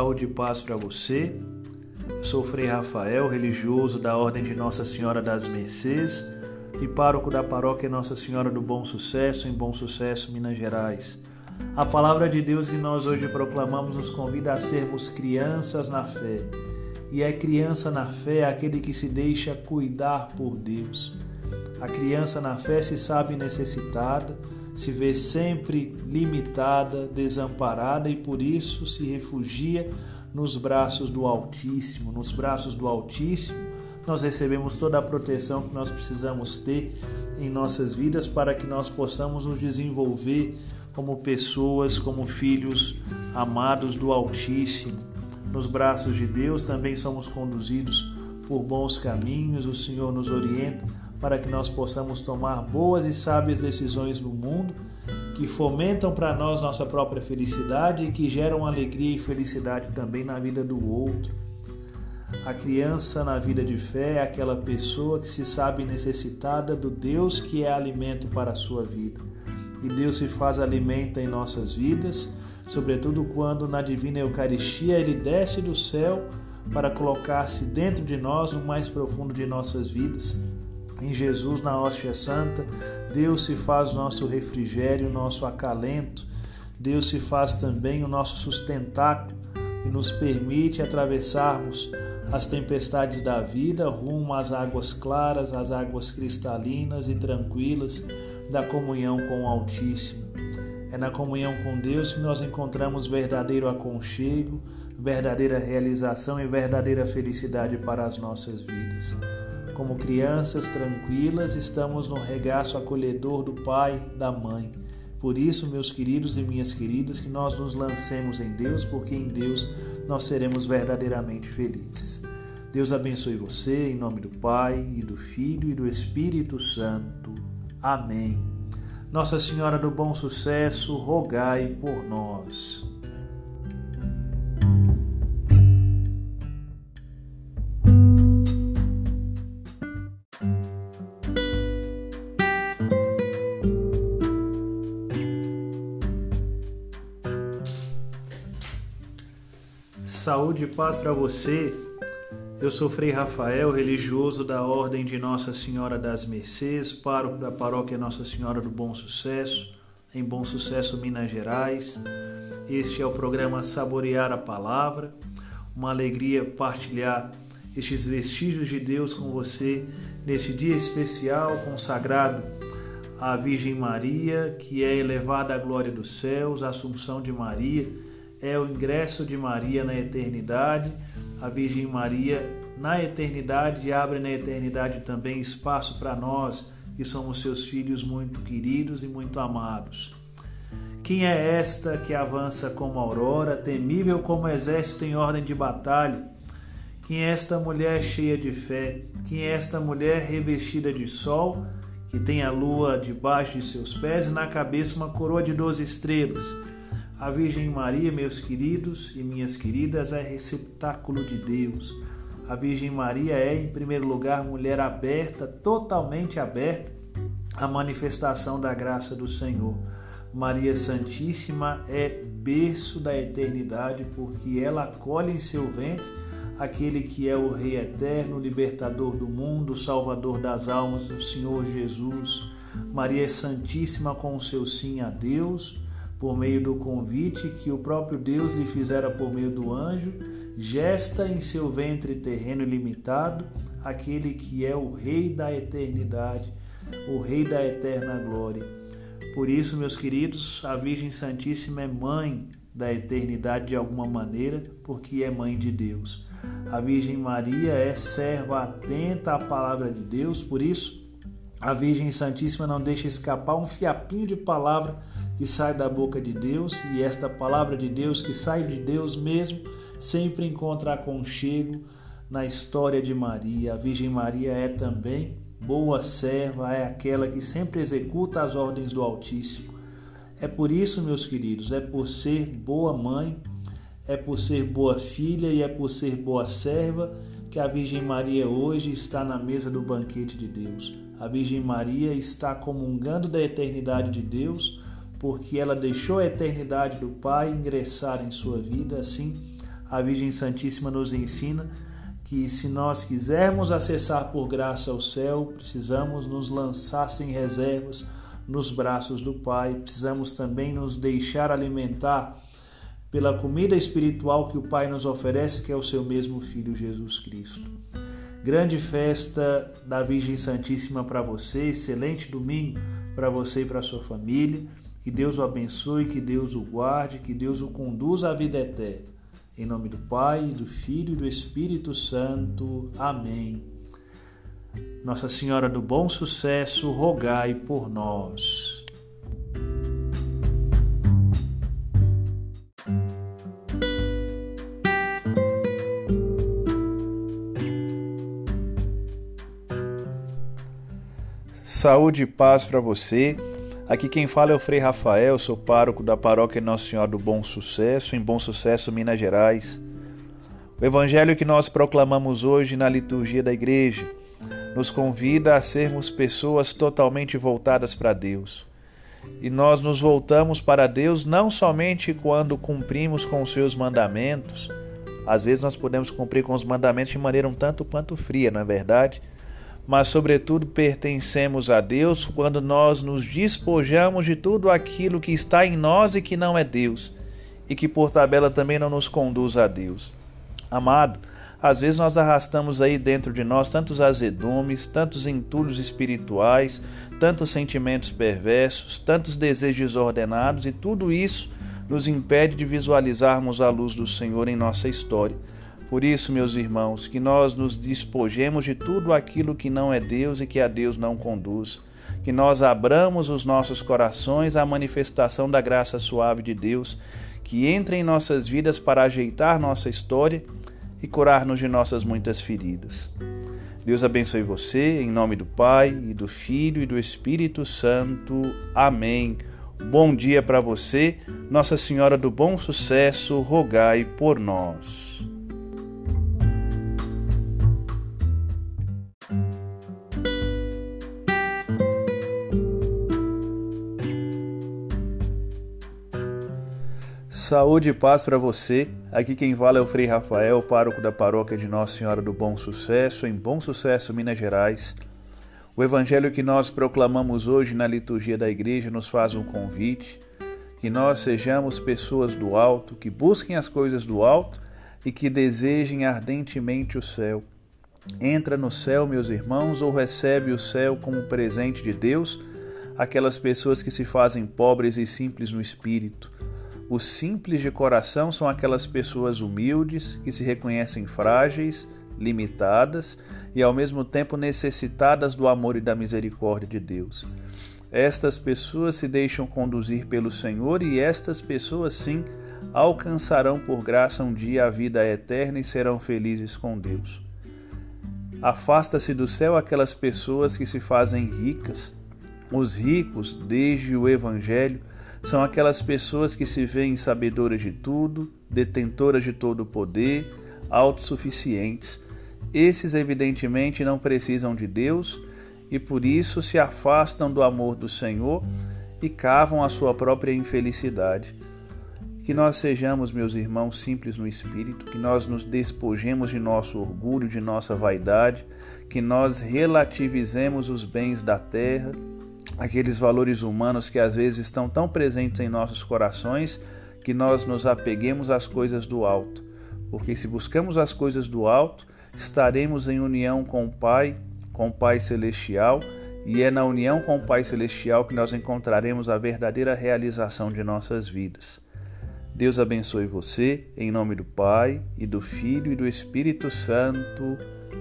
Saúde e paz para você. Eu sou Frei Rafael, religioso da Ordem de Nossa Senhora das Mercês e pároco da paróquia Nossa Senhora do Bom Sucesso, em Bom Sucesso, Minas Gerais. A palavra de Deus que nós hoje proclamamos nos convida a sermos crianças na fé. E é criança na fé aquele que se deixa cuidar por Deus. A criança na fé se sabe necessitada, se vê sempre limitada, desamparada e por isso se refugia nos braços do Altíssimo. Nos braços do Altíssimo, nós recebemos toda a proteção que nós precisamos ter em nossas vidas para que nós possamos nos desenvolver como pessoas, como filhos amados do Altíssimo. Nos braços de Deus também somos conduzidos por bons caminhos, o Senhor nos orienta para que nós possamos tomar boas e sábias decisões no mundo que fomentam para nós nossa própria felicidade e que geram alegria e felicidade também na vida do outro. A criança na vida de fé é aquela pessoa que se sabe necessitada do Deus que é alimento para a sua vida. E Deus se faz alimento em nossas vidas, sobretudo quando na divina Eucaristia ele desce do céu para colocar-se dentro de nós no mais profundo de nossas vidas em Jesus, na hóstia santa, Deus se faz nosso refrigério, nosso acalento. Deus se faz também o nosso sustentáculo e nos permite atravessarmos as tempestades da vida rumo às águas claras, às águas cristalinas e tranquilas da comunhão com o Altíssimo. É na comunhão com Deus que nós encontramos verdadeiro aconchego, verdadeira realização e verdadeira felicidade para as nossas vidas. Como crianças tranquilas, estamos no regaço acolhedor do pai, da mãe. Por isso, meus queridos e minhas queridas, que nós nos lancemos em Deus, porque em Deus nós seremos verdadeiramente felizes. Deus abençoe você, em nome do Pai, e do Filho e do Espírito Santo. Amém. Nossa Senhora do Bom Sucesso, rogai por nós. Saúde e paz para você. Eu sou Frei Rafael, religioso da Ordem de Nossa Senhora das Mercês, pároco da paróquia Nossa Senhora do Bom Sucesso, em Bom Sucesso, Minas Gerais. Este é o programa Saborear a Palavra. Uma alegria partilhar estes vestígios de Deus com você neste dia especial consagrado à Virgem Maria, que é elevada à glória dos céus, a Assunção de Maria é o ingresso de Maria na eternidade. A Virgem Maria, na eternidade, abre na eternidade também espaço para nós, que somos seus filhos muito queridos e muito amados. Quem é esta que avança como aurora, temível como exército em ordem de batalha? Quem é esta mulher cheia de fé? Quem é esta mulher revestida de sol, que tem a lua debaixo de seus pés e na cabeça uma coroa de doze estrelas? A Virgem Maria, meus queridos e minhas queridas, é receptáculo de Deus. A Virgem Maria é, em primeiro lugar, mulher aberta, totalmente aberta à manifestação da graça do Senhor. Maria Santíssima é berço da eternidade, porque ela acolhe em seu ventre aquele que é o Rei eterno, libertador do mundo, salvador das almas, o Senhor Jesus. Maria Santíssima com o seu sim a Deus por meio do convite que o próprio Deus lhe fizera por meio do anjo, gesta em seu ventre terreno ilimitado aquele que é o Rei da eternidade, o Rei da eterna glória. Por isso, meus queridos, a Virgem Santíssima é mãe da eternidade de alguma maneira, porque é mãe de Deus. A Virgem Maria é serva atenta à palavra de Deus, por isso a Virgem Santíssima não deixa escapar um fiapinho de palavra que sai da boca de Deus e esta palavra de Deus que sai de Deus mesmo sempre encontra aconchego na história de Maria. A Virgem Maria é também boa serva, é aquela que sempre executa as ordens do Altíssimo. É por isso, meus queridos, é por ser boa mãe, é por ser boa filha e é por ser boa serva que a Virgem Maria hoje está na mesa do banquete de Deus. A Virgem Maria está comungando da eternidade de Deus porque ela deixou a eternidade do Pai ingressar em sua vida, assim a Virgem Santíssima nos ensina que se nós quisermos acessar por graça o céu, precisamos nos lançar sem reservas nos braços do Pai, precisamos também nos deixar alimentar pela comida espiritual que o Pai nos oferece, que é o seu mesmo Filho Jesus Cristo. Grande festa da Virgem Santíssima para você, excelente domingo para você e para sua família. Que Deus o abençoe, que Deus o guarde, que Deus o conduza à vida eterna. Em nome do Pai, do Filho e do Espírito Santo. Amém. Nossa Senhora do Bom Sucesso, rogai por nós. Saúde e paz para você. Aqui quem fala é o Frei Rafael, sou pároco da paróquia Nossa Senhora do Bom Sucesso, em Bom Sucesso, Minas Gerais. O evangelho que nós proclamamos hoje na liturgia da igreja nos convida a sermos pessoas totalmente voltadas para Deus. E nós nos voltamos para Deus não somente quando cumprimos com os seus mandamentos, às vezes nós podemos cumprir com os mandamentos de maneira um tanto quanto fria, não é verdade? Mas, sobretudo, pertencemos a Deus quando nós nos despojamos de tudo aquilo que está em nós e que não é Deus, e que por tabela também não nos conduz a Deus. Amado, às vezes nós arrastamos aí dentro de nós tantos azedumes, tantos entulhos espirituais, tantos sentimentos perversos, tantos desejos ordenados, e tudo isso nos impede de visualizarmos a luz do Senhor em nossa história. Por isso, meus irmãos, que nós nos despojemos de tudo aquilo que não é Deus e que a Deus não conduz. Que nós abramos os nossos corações à manifestação da graça suave de Deus, que entre em nossas vidas para ajeitar nossa história e curar-nos de nossas muitas feridas. Deus abençoe você, em nome do Pai, e do Filho e do Espírito Santo. Amém. Bom dia para você, Nossa Senhora do Bom Sucesso, rogai por nós. Saúde e paz para você. Aqui quem fala é o Frei Rafael, pároco da paróquia de Nossa Senhora do Bom Sucesso, em Bom Sucesso, Minas Gerais. O evangelho que nós proclamamos hoje na liturgia da igreja nos faz um convite que nós sejamos pessoas do alto, que busquem as coisas do alto e que desejem ardentemente o céu. Entra no céu, meus irmãos, ou recebe o céu como presente de Deus aquelas pessoas que se fazem pobres e simples no espírito os simples de coração são aquelas pessoas humildes que se reconhecem frágeis, limitadas e ao mesmo tempo necessitadas do amor e da misericórdia de Deus. Estas pessoas se deixam conduzir pelo Senhor e estas pessoas, sim, alcançarão por graça um dia a vida eterna e serão felizes com Deus. Afasta-se do céu aquelas pessoas que se fazem ricas. Os ricos, desde o Evangelho, são aquelas pessoas que se veem sabedoras de tudo, detentoras de todo o poder, autossuficientes. Esses, evidentemente, não precisam de Deus e por isso se afastam do amor do Senhor e cavam a sua própria infelicidade. Que nós sejamos, meus irmãos, simples no espírito, que nós nos despojemos de nosso orgulho, de nossa vaidade, que nós relativizemos os bens da terra aqueles valores humanos que às vezes estão tão presentes em nossos corações que nós nos apeguemos às coisas do alto. Porque se buscamos as coisas do alto, estaremos em união com o Pai, com o Pai celestial, e é na união com o Pai celestial que nós encontraremos a verdadeira realização de nossas vidas. Deus abençoe você, em nome do Pai, e do Filho e do Espírito Santo.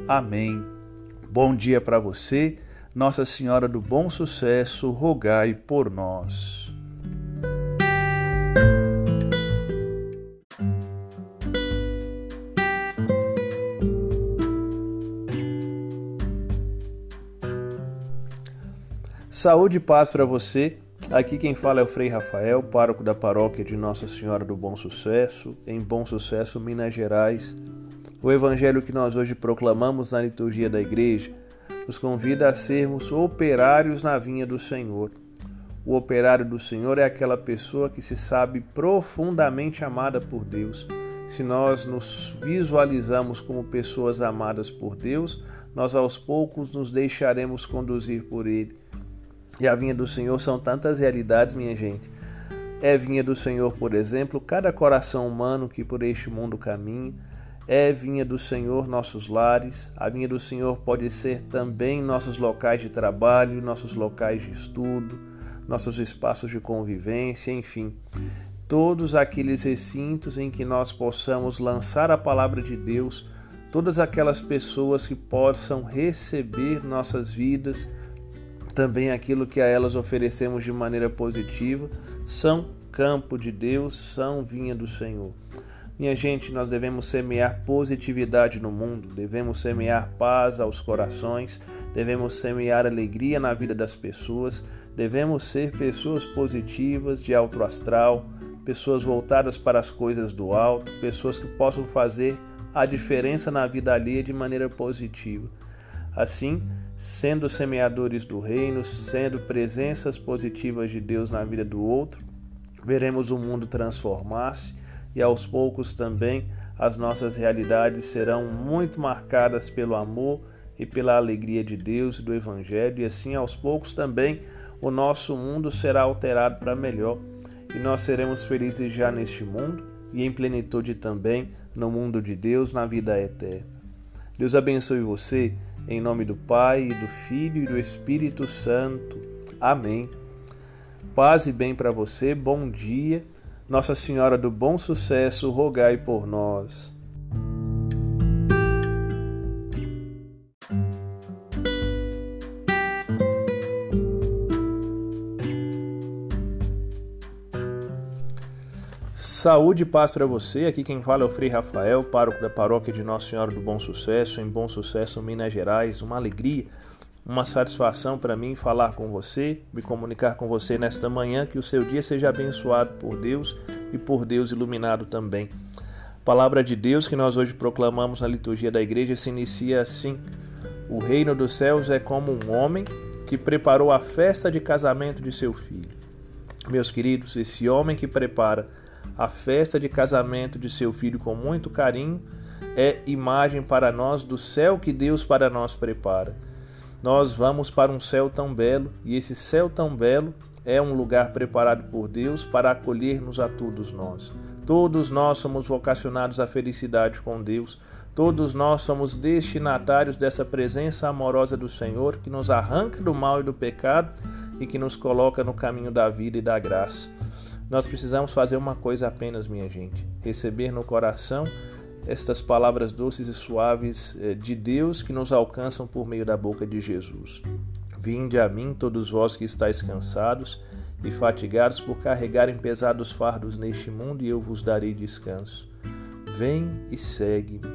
Amém. Bom dia para você nossa Senhora do Bom Sucesso, rogai por nós. Saúde e paz para você. Aqui quem fala é o Frei Rafael, pároco da paróquia de Nossa Senhora do Bom Sucesso, em Bom Sucesso, Minas Gerais. O evangelho que nós hoje proclamamos na liturgia da igreja nos convida a sermos operários na vinha do Senhor. O operário do Senhor é aquela pessoa que se sabe profundamente amada por Deus, se nós nos visualizamos como pessoas amadas por Deus, nós aos poucos nos deixaremos conduzir por Ele. E a vinha do Senhor são tantas realidades, minha gente. É vinha do Senhor, por exemplo, cada coração humano que por este mundo caminha. É vinha do Senhor nossos lares. A vinha do Senhor pode ser também nossos locais de trabalho, nossos locais de estudo, nossos espaços de convivência, enfim todos aqueles recintos em que nós possamos lançar a palavra de Deus, todas aquelas pessoas que possam receber nossas vidas, também aquilo que a elas oferecemos de maneira positiva, são campo de Deus, são vinha do Senhor. Minha gente, nós devemos semear positividade no mundo, devemos semear paz aos corações, devemos semear alegria na vida das pessoas, devemos ser pessoas positivas, de alto astral, pessoas voltadas para as coisas do alto, pessoas que possam fazer a diferença na vida alheia de maneira positiva. Assim, sendo semeadores do reino, sendo presenças positivas de Deus na vida do outro, veremos o mundo transformar-se e aos poucos também as nossas realidades serão muito marcadas pelo amor e pela alegria de Deus e do Evangelho, e assim aos poucos também o nosso mundo será alterado para melhor e nós seremos felizes já neste mundo e em plenitude também no mundo de Deus, na vida eterna. Deus abençoe você, em nome do Pai, do Filho e do Espírito Santo. Amém. Paz e bem para você, bom dia. Nossa Senhora do Bom Sucesso, rogai por nós. Saúde e paz para você. Aqui quem fala é o Frei Rafael, pároco da paróquia de Nossa Senhora do Bom Sucesso, em Bom Sucesso, Minas Gerais. Uma alegria, uma satisfação para mim falar com você, me comunicar com você nesta manhã. Que o seu dia seja abençoado por Deus e por Deus iluminado também. A palavra de Deus que nós hoje proclamamos na liturgia da igreja se inicia assim: O reino dos céus é como um homem que preparou a festa de casamento de seu filho. Meus queridos, esse homem que prepara a festa de casamento de seu filho com muito carinho é imagem para nós do céu que Deus para nós prepara. Nós vamos para um céu tão belo e esse céu tão belo é um lugar preparado por Deus para acolher-nos a todos nós. Todos nós somos vocacionados à felicidade com Deus. Todos nós somos destinatários dessa presença amorosa do Senhor que nos arranca do mal e do pecado e que nos coloca no caminho da vida e da graça. Nós precisamos fazer uma coisa apenas, minha gente: receber no coração estas palavras doces e suaves eh, de Deus que nos alcançam por meio da boca de Jesus. Vinde a mim, todos vós que estáis cansados e fatigados por carregarem pesados fardos neste mundo, e eu vos darei descanso. Vem e segue-me,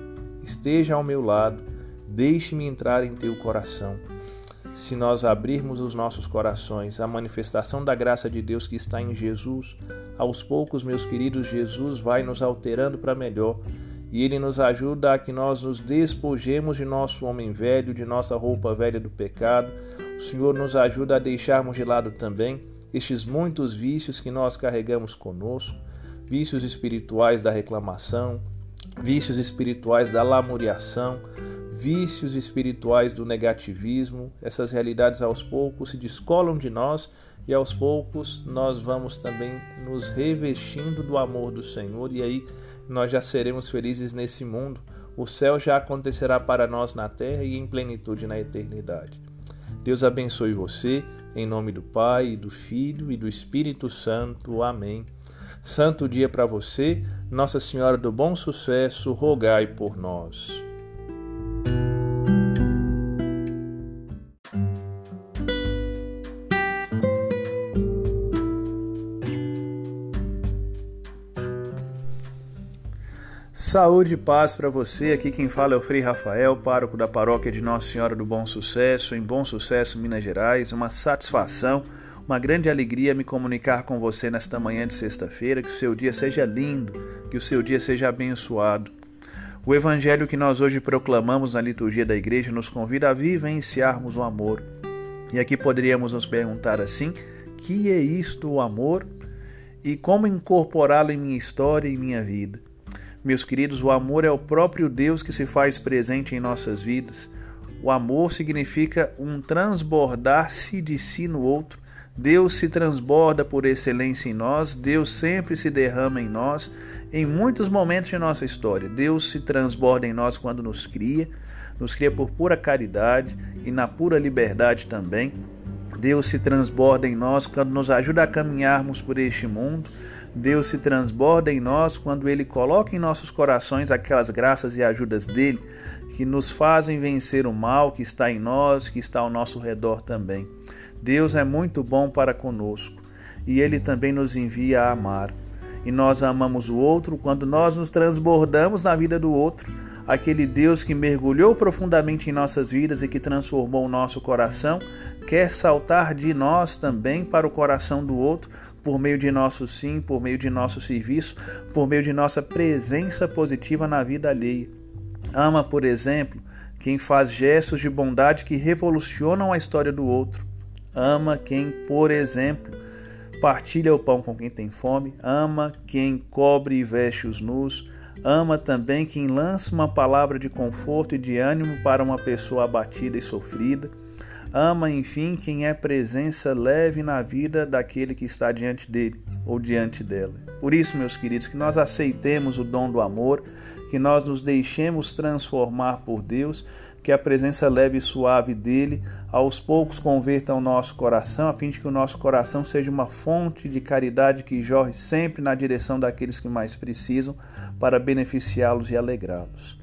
esteja ao meu lado, deixe-me entrar em teu coração se nós abrirmos os nossos corações à manifestação da graça de Deus que está em Jesus, aos poucos, meus queridos, Jesus vai nos alterando para melhor e ele nos ajuda a que nós nos despojemos de nosso homem velho, de nossa roupa velha do pecado. O Senhor nos ajuda a deixarmos de lado também estes muitos vícios que nós carregamos conosco, vícios espirituais da reclamação, vícios espirituais da lamuriação, vícios espirituais do negativismo, essas realidades aos poucos se descolam de nós e aos poucos nós vamos também nos revestindo do amor do Senhor e aí nós já seremos felizes nesse mundo. O céu já acontecerá para nós na terra e em plenitude na eternidade. Deus abençoe você, em nome do Pai, do Filho e do Espírito Santo. Amém. Santo dia para você, Nossa Senhora do Bom Sucesso, rogai por nós. Saúde e paz para você. Aqui quem fala é o Frei Rafael, pároco da paróquia de Nossa Senhora do Bom Sucesso, em Bom Sucesso, Minas Gerais. Uma satisfação, uma grande alegria me comunicar com você nesta manhã de sexta-feira. Que o seu dia seja lindo, que o seu dia seja abençoado. O evangelho que nós hoje proclamamos na liturgia da igreja nos convida a vivenciarmos o amor. E aqui poderíamos nos perguntar assim: que é isto o amor? E como incorporá-lo em minha história e minha vida? Meus queridos, o amor é o próprio Deus que se faz presente em nossas vidas. O amor significa um transbordar-se de si no outro. Deus se transborda por excelência em nós, Deus sempre se derrama em nós. Em muitos momentos de nossa história, Deus se transborda em nós quando nos cria, nos cria por pura caridade e na pura liberdade também. Deus se transborda em nós quando nos ajuda a caminharmos por este mundo. Deus se transborda em nós quando Ele coloca em nossos corações aquelas graças e ajudas dele que nos fazem vencer o mal que está em nós, que está ao nosso redor também. Deus é muito bom para conosco e Ele também nos envia a amar. E nós amamos o outro quando nós nos transbordamos na vida do outro aquele Deus que mergulhou profundamente em nossas vidas e que transformou o nosso coração, quer saltar de nós também para o coração do outro, por meio de nosso sim, por meio de nosso serviço, por meio de nossa presença positiva na vida alheia. Ama, por exemplo, quem faz gestos de bondade que revolucionam a história do outro. Ama quem, por exemplo, partilha o pão com quem tem fome. Ama quem cobre e veste os nus Ama também quem lança uma palavra de conforto e de ânimo para uma pessoa abatida e sofrida. Ama, enfim, quem é presença leve na vida daquele que está diante dele ou diante dela. Por isso, meus queridos, que nós aceitemos o dom do amor, que nós nos deixemos transformar por Deus, que a presença leve e suave dele aos poucos converta o nosso coração, a fim de que o nosso coração seja uma fonte de caridade que jorre sempre na direção daqueles que mais precisam, para beneficiá-los e alegrá-los.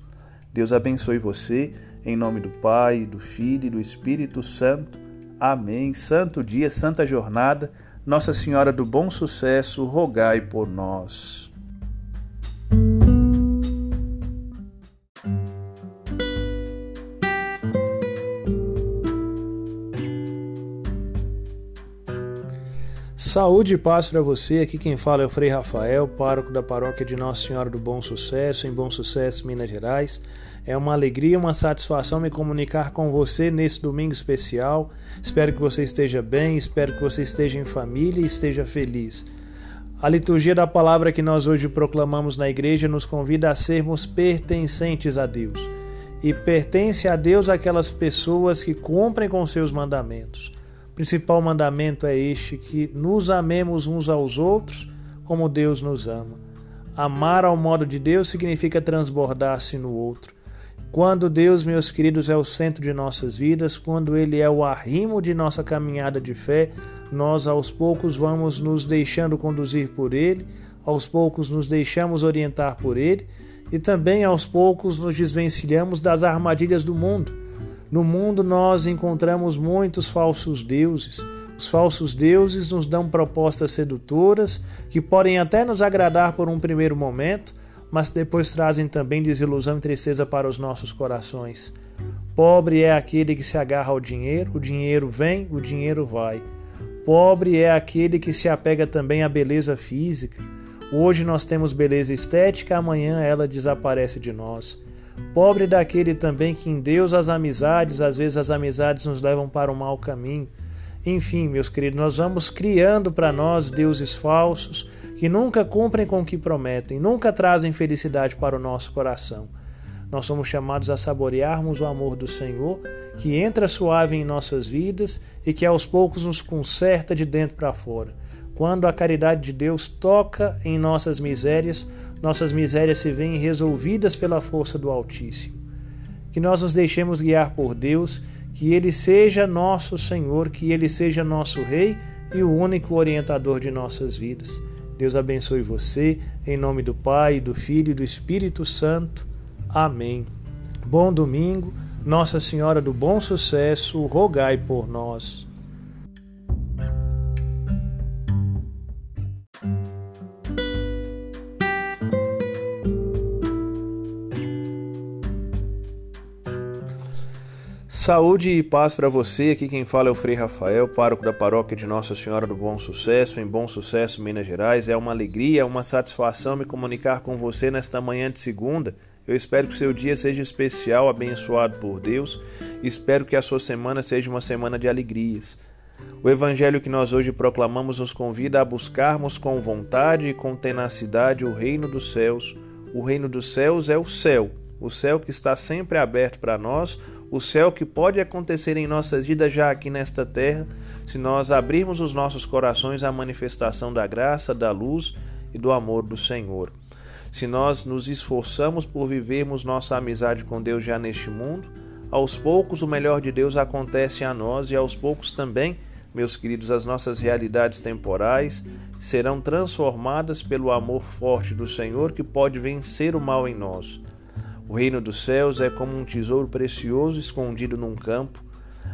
Deus abençoe você, em nome do Pai, do Filho e do Espírito Santo. Amém. Santo dia, santa jornada. Nossa Senhora do Bom Sucesso, rogai por nós. Saúde e paz para você. Aqui quem fala é o Frei Rafael, pároco da paróquia de Nossa Senhora do Bom Sucesso, em Bom Sucesso, Minas Gerais. É uma alegria, uma satisfação me comunicar com você nesse domingo especial. Espero que você esteja bem, espero que você esteja em família e esteja feliz. A liturgia da palavra que nós hoje proclamamos na igreja nos convida a sermos pertencentes a Deus. E pertence a Deus aquelas pessoas que cumprem com seus mandamentos. O principal mandamento é este: que nos amemos uns aos outros como Deus nos ama. Amar ao modo de Deus significa transbordar-se no outro. Quando Deus, meus queridos, é o centro de nossas vidas, quando Ele é o arrimo de nossa caminhada de fé, nós aos poucos vamos nos deixando conduzir por Ele, aos poucos nos deixamos orientar por Ele e também aos poucos nos desvencilhamos das armadilhas do mundo no mundo nós encontramos muitos falsos deuses. Os falsos deuses nos dão propostas sedutoras que podem até nos agradar por um primeiro momento, mas depois trazem também desilusão e tristeza para os nossos corações. Pobre é aquele que se agarra ao dinheiro, o dinheiro vem, o dinheiro vai. Pobre é aquele que se apega também à beleza física. Hoje nós temos beleza estética, amanhã ela desaparece de nós. Pobre daquele também que em Deus as amizades, às vezes as amizades nos levam para o mau caminho. Enfim, meus queridos, nós vamos criando para nós deuses falsos que nunca cumprem com o que prometem, nunca trazem felicidade para o nosso coração. Nós somos chamados a saborearmos o amor do Senhor, que entra suave em nossas vidas e que aos poucos nos conserta de dentro para fora. Quando a caridade de Deus toca em nossas misérias, nossas misérias se veem resolvidas pela força do Altíssimo. Que nós nos deixemos guiar por Deus, que Ele seja nosso Senhor, que Ele seja nosso Rei e o único orientador de nossas vidas. Deus abençoe você, em nome do Pai, do Filho e do Espírito Santo. Amém. Bom domingo, Nossa Senhora do Bom Sucesso, rogai por nós. Saúde e paz para você. Aqui quem fala é o Frei Rafael, pároco da paróquia de Nossa Senhora do Bom Sucesso, em Bom Sucesso, Minas Gerais. É uma alegria, uma satisfação me comunicar com você nesta manhã de segunda. Eu espero que o seu dia seja especial, abençoado por Deus. Espero que a sua semana seja uma semana de alegrias. O evangelho que nós hoje proclamamos nos convida a buscarmos com vontade e com tenacidade o reino dos céus, O reino dos céus é o céu, o céu que está sempre aberto para nós, o céu que pode acontecer em nossas vidas já aqui nesta terra, se nós abrirmos os nossos corações à manifestação da graça, da luz e do amor do Senhor. Se nós nos esforçamos por vivermos nossa amizade com Deus já neste mundo, aos poucos o melhor de Deus acontece a nós e aos poucos também, meus queridos, as nossas realidades temporais serão transformadas pelo amor forte do Senhor que pode vencer o mal em nós. O reino dos céus é como um tesouro precioso escondido num campo.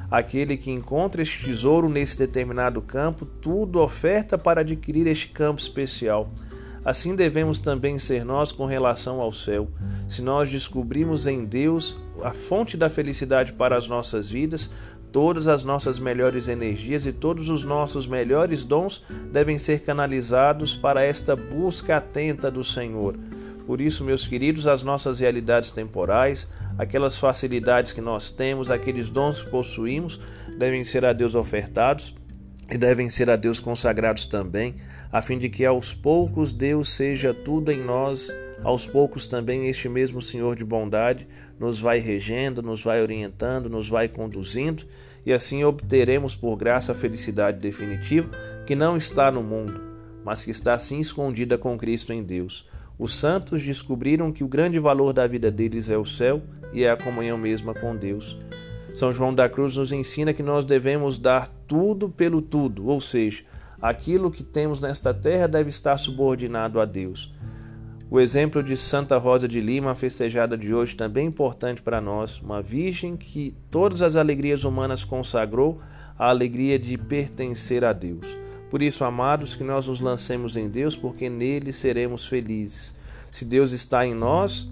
Aquele que encontra este tesouro nesse determinado campo, tudo oferta para adquirir este campo especial. Assim devemos também ser nós com relação ao céu. Se nós descobrimos em Deus a fonte da felicidade para as nossas vidas, todas as nossas melhores energias e todos os nossos melhores dons devem ser canalizados para esta busca atenta do Senhor. Por isso, meus queridos, as nossas realidades temporais, aquelas facilidades que nós temos, aqueles dons que possuímos, devem ser a Deus ofertados e devem ser a Deus consagrados também, a fim de que aos poucos Deus seja tudo em nós, aos poucos também este mesmo Senhor de bondade nos vai regendo, nos vai orientando, nos vai conduzindo, e assim obteremos por graça a felicidade definitiva que não está no mundo, mas que está sim escondida com Cristo em Deus. Os santos descobriram que o grande valor da vida deles é o céu e é a comunhão mesma com Deus. São João da Cruz nos ensina que nós devemos dar tudo pelo tudo, ou seja, aquilo que temos nesta terra deve estar subordinado a Deus. O exemplo de Santa Rosa de Lima, festejada de hoje, também é importante para nós, uma virgem que todas as alegrias humanas consagrou à alegria de pertencer a Deus. Por isso, amados, que nós nos lancemos em Deus, porque nele seremos felizes. Se Deus está em nós,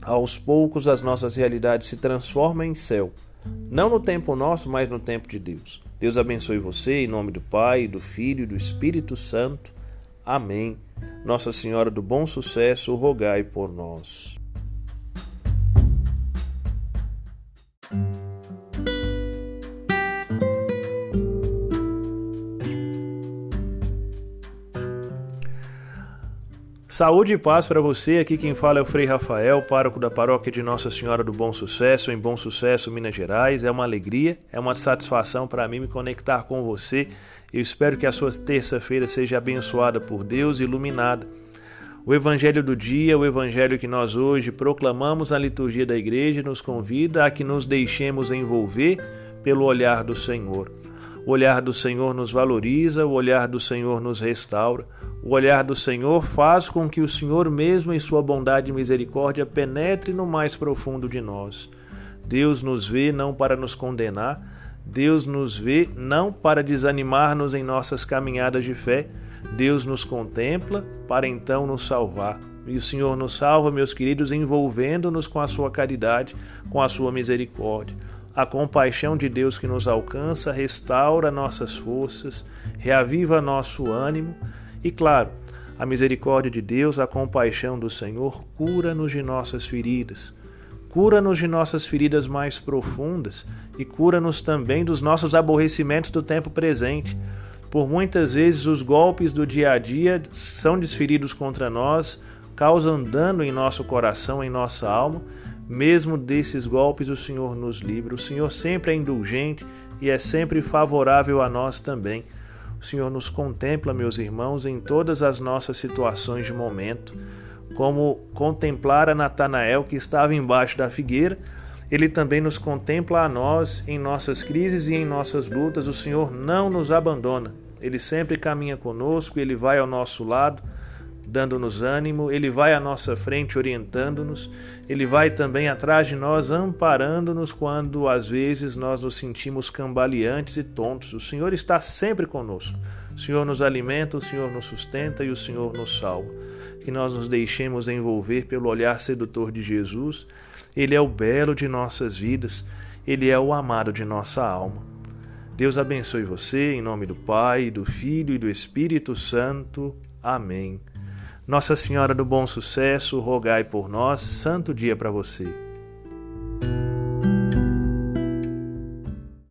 aos poucos as nossas realidades se transformam em céu. Não no tempo nosso, mas no tempo de Deus. Deus abençoe você em nome do Pai, do Filho e do Espírito Santo. Amém. Nossa Senhora do Bom Sucesso, rogai por nós. Saúde e paz para você. Aqui quem fala é o Frei Rafael, pároco da paróquia de Nossa Senhora do Bom Sucesso, em Bom Sucesso, Minas Gerais. É uma alegria, é uma satisfação para mim me conectar com você. Eu espero que a sua terça-feira seja abençoada por Deus e iluminada. O Evangelho do dia, o Evangelho que nós hoje proclamamos na liturgia da igreja, nos convida a que nos deixemos envolver pelo olhar do Senhor. O olhar do Senhor nos valoriza, o olhar do Senhor nos restaura. O olhar do Senhor faz com que o Senhor, mesmo em sua bondade e misericórdia, penetre no mais profundo de nós. Deus nos vê não para nos condenar, Deus nos vê não para desanimar-nos em nossas caminhadas de fé, Deus nos contempla para então nos salvar. E o Senhor nos salva, meus queridos, envolvendo-nos com a sua caridade, com a sua misericórdia. A compaixão de Deus que nos alcança restaura nossas forças, reaviva nosso ânimo e claro, a misericórdia de Deus, a compaixão do Senhor cura-nos de nossas feridas. Cura-nos de nossas feridas mais profundas e cura-nos também dos nossos aborrecimentos do tempo presente. Por muitas vezes os golpes do dia a dia são desferidos contra nós, causam dano em nosso coração, em nossa alma. Mesmo desses golpes, o Senhor nos livra. O Senhor sempre é indulgente e é sempre favorável a nós também. O Senhor nos contempla, meus irmãos, em todas as nossas situações de momento, como contemplara Natanael que estava embaixo da figueira, ele também nos contempla a nós em nossas crises e em nossas lutas. O Senhor não nos abandona. Ele sempre caminha conosco, ele vai ao nosso lado dando-nos ânimo, Ele vai à nossa frente orientando-nos, Ele vai também atrás de nós amparando-nos quando às vezes nós nos sentimos cambaleantes e tontos. O Senhor está sempre conosco. O Senhor nos alimenta, o Senhor nos sustenta e o Senhor nos salva. Que nós nos deixemos envolver pelo olhar sedutor de Jesus. Ele é o belo de nossas vidas, Ele é o amado de nossa alma. Deus abençoe você, em nome do Pai, do Filho e do Espírito Santo. Amém. Nossa Senhora do Bom Sucesso, rogai por nós. Santo dia para você.